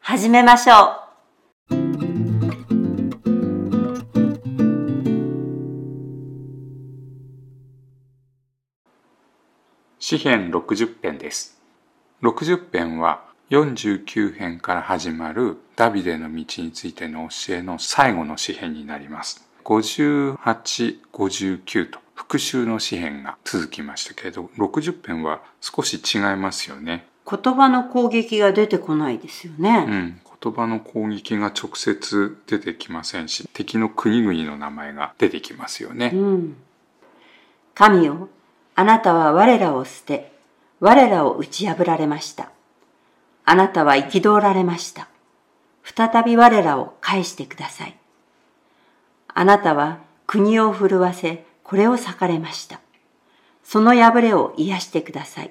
始めましょう。詩編60編です。60編は49編から始まるダビデの道についての教えの最後の詩編になります。58、59と復習の詩編が続きましたけれど60編は少し違いますよね。言葉の攻撃が出てこないですようね。ん、言葉の攻撃が直接出てきませんし敵の国々の名前が出てきますよね、うん。神よ、あなたは我らを捨て、我らを打ち破られました。あなたは憤られました。再び我らを返してください。あなたは国を震わせ、これを裂かれました。その破れを癒してください。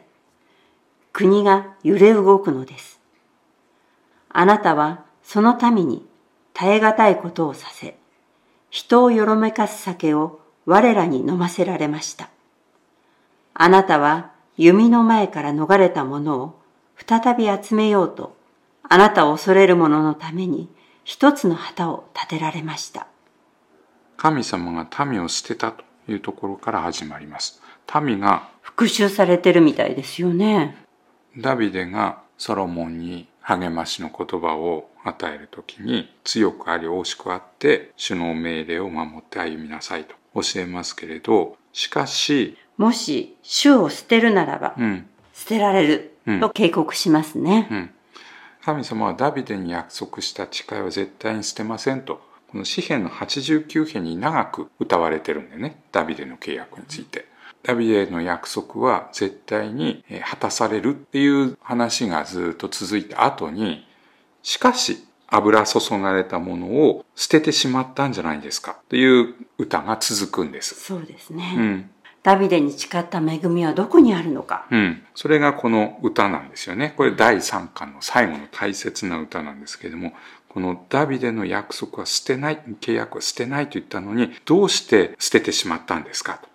国が揺れ動くのです。あなたはその民に耐え難いことをさせ、人をよろめかす酒を我らに飲ませられました。あなたは弓の前から逃れた者を再び集めようと、あなたを恐れる者のために一つの旗を立てられました。神様が民を捨てたというところから始まります民が復讐されてるみたいですよね。ダビデがソロモンに励ましの言葉を与えるときに強くあり惜しくあって主の命令を守って歩みなさいと。教えますけれどしかし、もし主を捨てるならば、うん。捨てられるうん。と警告しますね。うん、神様はダビデに約束した誓いは絶対に捨てませんと。この詩篇の89編に長く歌われてるんだよねダビデの契約について。ダビデの約束は絶対にえー果たされるっていう話がずっと続いた後にしかし油注がれたものを捨ててしまったんじゃないですかという歌が続くんです。そうですね。うんダビデに誓った恵みはどこにあるのか。うん。それがこの歌なんですよね。これ第3巻の最後の大切な歌なんですけれども、このダビデの約束は捨てない、契約は捨てないと言ったのに、どうして捨ててしまったんですかと。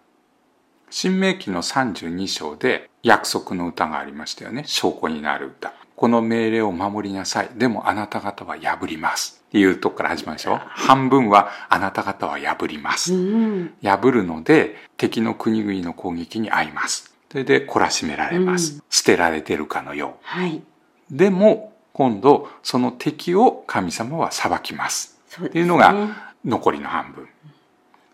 新明記の32章で約束の歌がありましたよね。証拠になる歌。この命令を守りなさい。でもあなた方は破ります。っていうとこから始まるでしょ。半分はあなた方は破ります。うん。破るので敵の国々の攻撃に遭います。それで懲らしめられます。うん捨てられてるかのよはい。う。でも今度その敵を神様は裁きます。っていうのが残りの半分。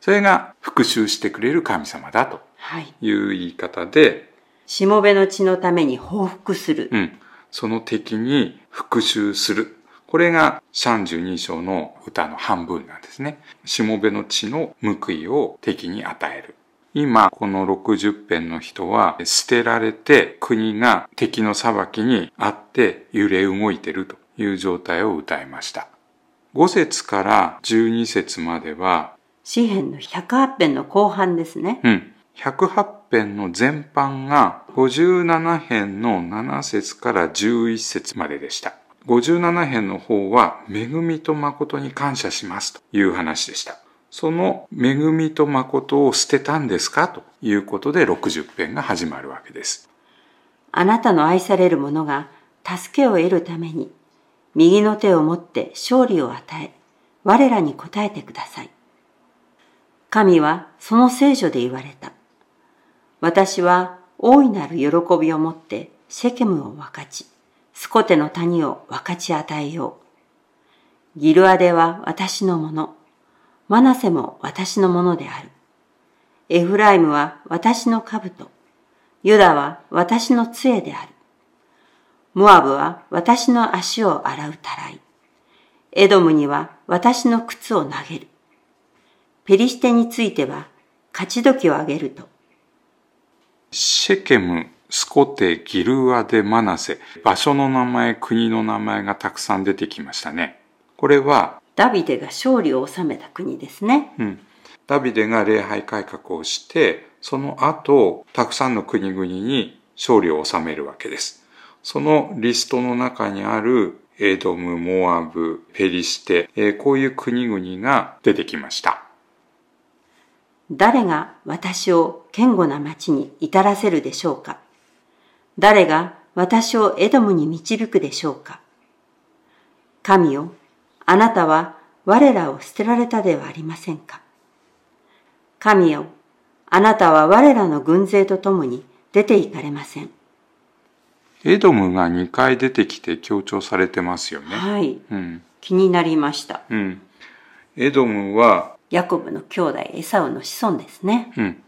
それが復讐してくれる神様だとはい。いう言い方で、しもべの血のために報復する。うん、その敵に復讐する。これが32章の歌の半分なんですね。しもべの血の報いを敵に与える。今、この60編の人は捨てられて国が敵の裁きにあって揺れ動いているという状態を歌いました。5節から12節までは、詩篇の108編の後半ですね。うん。108編の全般が57編の7節から11節まででした。57編の方は恵みと誠に感謝しますという話でした。その恵みと誠を捨てたんですか？ということで60編が始まるわけです。あなたの愛される者が助けを得るために、右の手を持って勝利を与え、我らに答えてください。神はその聖書で言われた。私は大いなる喜びを持ってシェケムを分かち、スコテの谷を分かち与えよう。ギルアデは私のもの、マナセも私のものである。エフライムは私の兜、ユダは私の杖である。モアブは私の足を洗うたらい。エドムには私の靴を投げる。ペリシテについては勝ち時をあげると。シェケムスコテ、ギルアデ、マナセ、場所の名前、国の名前がたくさん出てきましたね。これは、ダビデが勝利を収めた国ですね。うん。ダビデが礼拝改革をして、その後、たくさんの国々に勝利を収めるわけです。そのリストの中にあるエドム、モアブ、ペリシテ、えー、こういう国々が出てきました。誰が私を堅固な町に至らせるでしょうか？誰が私をエドムに導くでしょうか？神よ、あなたは我らを捨てられたではありませんか？神よ、あなたは我らの軍勢と共に出て行かれません。エドムが2回出てきて強調されてますよね。はい。うん、気になりました。うん。エドムはヤコブの兄弟エサウの子孫ですね。うん。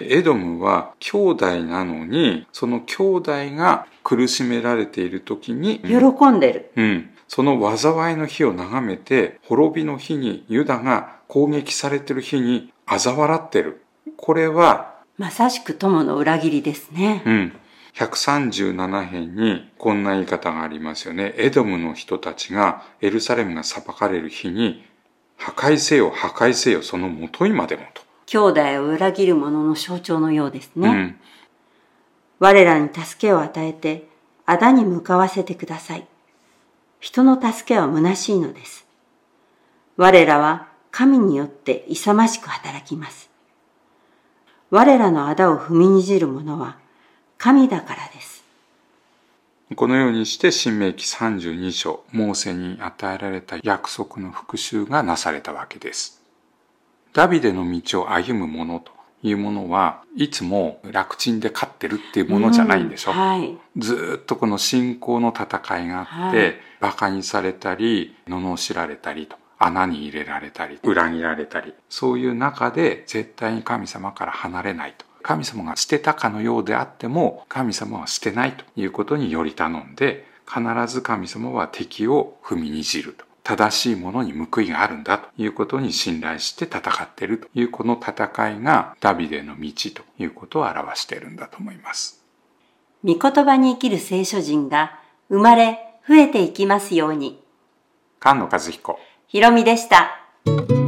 エドムは兄弟なのに、その兄弟が苦しめられている時に、喜んでる。うん。その災いの日を眺めて、滅びの日にユダが攻撃されてる日に嘲笑ってる。これは、まさしく友の裏切りですね。うん。137編にこんな言い方がありますよね。エドムの人たちがエルサレムが裁かれる日に破壊せよ、破壊せよ、そのもといまでもと。兄弟を裏切る者の象徴のようですね。うん、我らに助けを与えて、仇に向かわせてください。人の助けは虚しいのです。我らは神によって勇ましく働きます。我らの仇を踏みにじる者は神だからです。このようにして新明記32章、モーセに与えられた約束の復習がなされたわけです。ダビデの道を歩む者というものはいつも楽ちんで勝ってるっていうものじゃないんでしょ、うんはい、ずっとこの信仰の戦いがあって、はい、馬鹿にされたり、罵られたりと。穴に入れられたり、裏切られたり、そういう中で絶対に神様から離れないと。神様が捨てたかのようであっても神様は捨てないということにより頼んで必ず神様は敵を踏みにじると正しいものに報いがあるんだということに信頼して戦っているというこの戦いがダビデの道ということを表しているんだと思います。御言葉に生きる聖書人が生まれ増えていきますように。菅野和彦。ひろみでした。